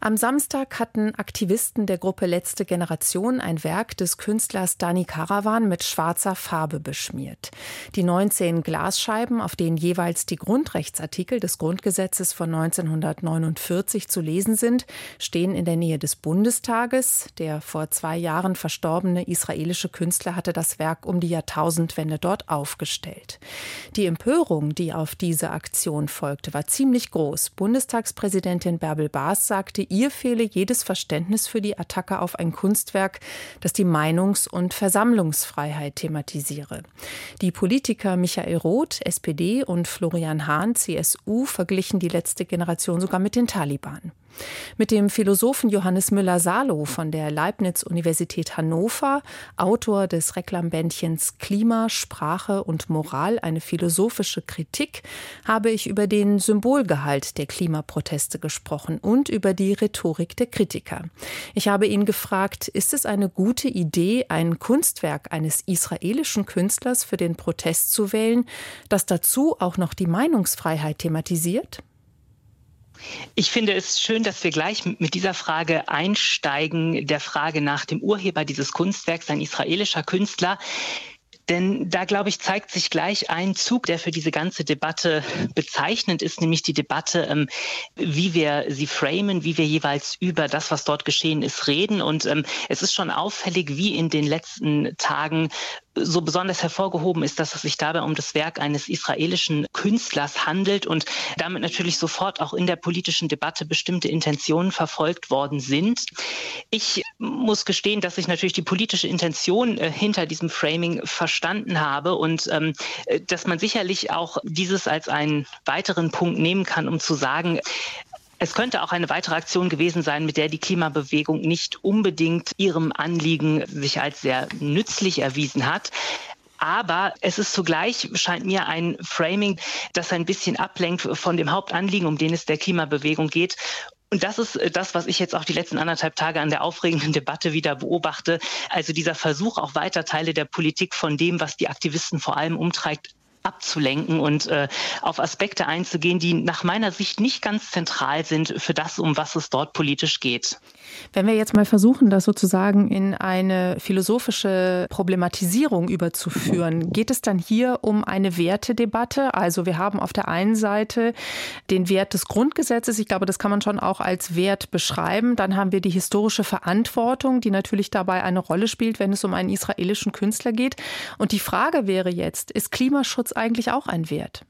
Am Samstag hatten Aktivisten der Gruppe Letzte Generation ein Werk des Künstlers Dani Karawan mit schwarzer Farbe beschmiert. Die 19 Glasscheiben, auf denen jeweils die Grundrechtsartikel des Grundgesetzes von 1949 zu lesen sind, stehen in der Nähe des Bundestages. Der vor zwei Jahren verstorbene israelische Künstler hatte das Werk um die Jahrtausendwende dort aufgestellt. Die Empörung, die auf diese Aktion folgte, war ziemlich groß. Bundestagspräsidentin Bärbel Baas sagte, ihr fehle jedes Verständnis für die Attacke auf ein Kunstwerk, das die Meinungs- und Versammlungsfreiheit thematisiere. Die Politiker Michael Roth, SPD und Florian Hahn, CSU, verglichen die letzte Generation sogar mit den Taliban. Mit dem Philosophen Johannes Müller-Salow von der Leibniz-Universität Hannover, Autor des Reklambändchens Klima, Sprache und Moral, eine philosophische Kritik, habe ich über den Symbolgehalt der Klimaproteste gesprochen und über die Rhetorik der Kritiker. Ich habe ihn gefragt, ist es eine gute Idee, ein Kunstwerk eines israelischen Künstlers für den Protest zu wählen, das dazu auch noch die Meinungsfreiheit thematisiert? Ich finde es schön, dass wir gleich mit dieser Frage einsteigen, der Frage nach dem Urheber dieses Kunstwerks, ein israelischer Künstler. Denn da, glaube ich, zeigt sich gleich ein Zug, der für diese ganze Debatte bezeichnend ist, nämlich die Debatte, ähm, wie wir sie framen, wie wir jeweils über das, was dort geschehen ist, reden. Und ähm, es ist schon auffällig, wie in den letzten Tagen so besonders hervorgehoben ist, dass es sich dabei um das Werk eines israelischen Künstlers handelt und damit natürlich sofort auch in der politischen Debatte bestimmte Intentionen verfolgt worden sind. Ich muss gestehen, dass ich natürlich die politische Intention äh, hinter diesem Framing verstanden habe und ähm, dass man sicherlich auch dieses als einen weiteren Punkt nehmen kann, um zu sagen, es könnte auch eine weitere Aktion gewesen sein, mit der die Klimabewegung nicht unbedingt ihrem Anliegen sich als sehr nützlich erwiesen hat. Aber es ist zugleich, scheint mir, ein Framing, das ein bisschen ablenkt von dem Hauptanliegen, um den es der Klimabewegung geht. Und das ist äh, das, was ich jetzt auch die letzten anderthalb Tage an der aufregenden Debatte wieder beobachte. Also dieser Versuch, auch weiter Teile der Politik von dem, was die Aktivisten vor allem umtreibt, abzulenken und äh, auf Aspekte einzugehen, die nach meiner Sicht nicht ganz zentral sind für das, um was es dort politisch geht. Wenn wir jetzt mal versuchen, das sozusagen in eine philosophische Problematisierung überzuführen, geht es dann hier um eine Wertedebatte? Also wir haben auf der einen Seite den Wert des Grundgesetzes, ich glaube, das kann man schon auch als Wert beschreiben. Dann haben wir die historische Verantwortung, die natürlich dabei eine Rolle spielt, wenn es um einen israelischen Künstler geht. Und die Frage wäre jetzt, ist Klimaschutz eigentlich auch ein Wert?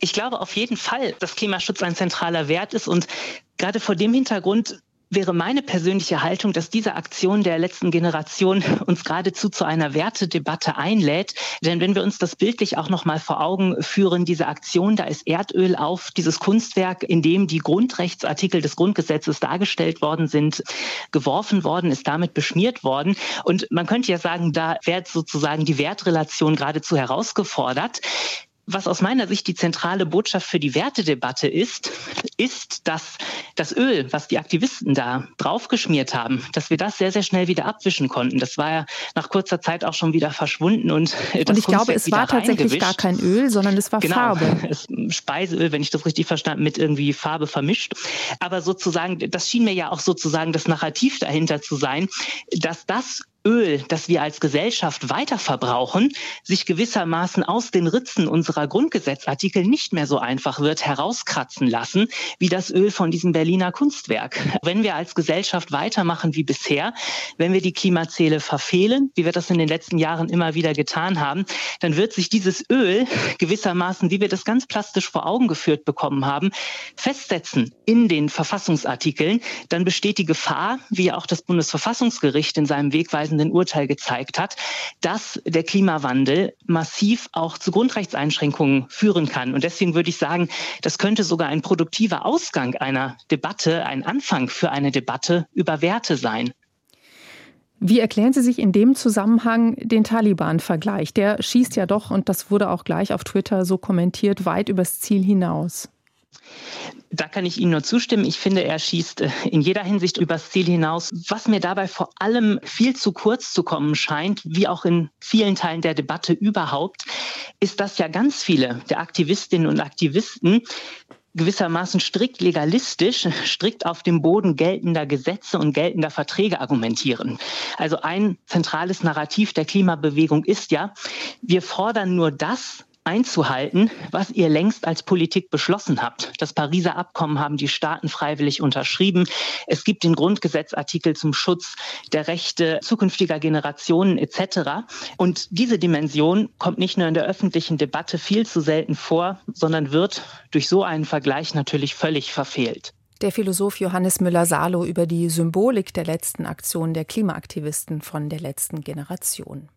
Ich glaube auf jeden Fall, dass Klimaschutz ein zentraler Wert ist und gerade vor dem Hintergrund wäre meine persönliche Haltung, dass diese Aktion der letzten Generation uns geradezu zu einer Wertedebatte einlädt. Denn wenn wir uns das bildlich auch noch mal vor Augen führen, diese Aktion, da ist Erdöl auf dieses Kunstwerk, in dem die Grundrechtsartikel des Grundgesetzes dargestellt worden sind, geworfen worden, ist damit beschmiert worden. Und man könnte ja sagen, da wird sozusagen die Wertrelation geradezu herausgefordert. Was aus meiner Sicht die zentrale Botschaft für die Wertedebatte ist, ist, dass das Öl, was die Aktivisten da draufgeschmiert haben, dass wir das sehr, sehr schnell wieder abwischen konnten. Das war ja nach kurzer Zeit auch schon wieder verschwunden und das Und ich glaube, es war tatsächlich gar kein Öl, sondern es war genau, Farbe. Es, Speiseöl, wenn ich das richtig verstanden, mit irgendwie Farbe vermischt. Aber sozusagen, das schien mir ja auch sozusagen das Narrativ dahinter zu sein, dass das Öl, das wir als Gesellschaft weiterverbrauchen, sich gewissermaßen aus den Ritzen unserer Grundgesetzartikel nicht mehr so einfach wird herauskratzen lassen, wie das Öl von diesem Berliner Kunstwerk. Wenn wir als Gesellschaft weitermachen wie bisher, wenn wir die Klimaziele verfehlen, wie wir das in den letzten Jahren immer wieder getan haben, dann wird sich dieses Öl gewissermaßen, wie wir das ganz plastisch vor Augen geführt bekommen haben, festsetzen in den Verfassungsartikeln. Dann besteht die Gefahr, wie auch das Bundesverfassungsgericht in seinem Wegweisenden abschließenden Urteil gezeigt hat, dass der Klimawandel massiv auch zu Grundrechtseinschränkungen führen kann. Und deswegen würde ich sagen, das könnte sogar ein produktiver Ausgang einer Debatte, ein Anfang für eine Debatte über Werte sein. Wie erklären Sie sich in dem Zusammenhang den Taliban-Vergleich? Der schießt ja doch, und das wurde auch gleich auf Twitter so kommentiert, weit übers Ziel hinaus. Da kann ich Ihnen nur zustimmen. Ich finde, er schießt äh, in jeder Hinsicht übers Ziel hinaus. Was mir dabei vor allem viel zu kurz zu kommen scheint, wie auch in vielen Teilen der Debatte überhaupt, ist, dass ja ganz viele der Aktivistinnen und Aktivisten gewissermaßen strikt legalistisch, strikt auf dem Boden geltender Gesetze und geltender Verträge argumentieren. Also ein zentrales Narrativ der Klimabewegung ist ja, wir fordern nur das, einzuhalten, was ihr längst als Politik beschlossen habt. Das Pariser Abkommen haben die Staaten freiwillig unterschrieben. Es gibt den Grundgesetzartikel zum Schutz der Rechte zukünftiger Generationen etc. Und diese Dimension kommt nicht nur in der öffentlichen Debatte viel zu selten vor, sondern wird durch so einen Vergleich natürlich völlig verfehlt. Der Philosoph Johannes Müller-Salo über die Symbolik der letzten Aktion der Klimaaktivisten von der letzten Generation.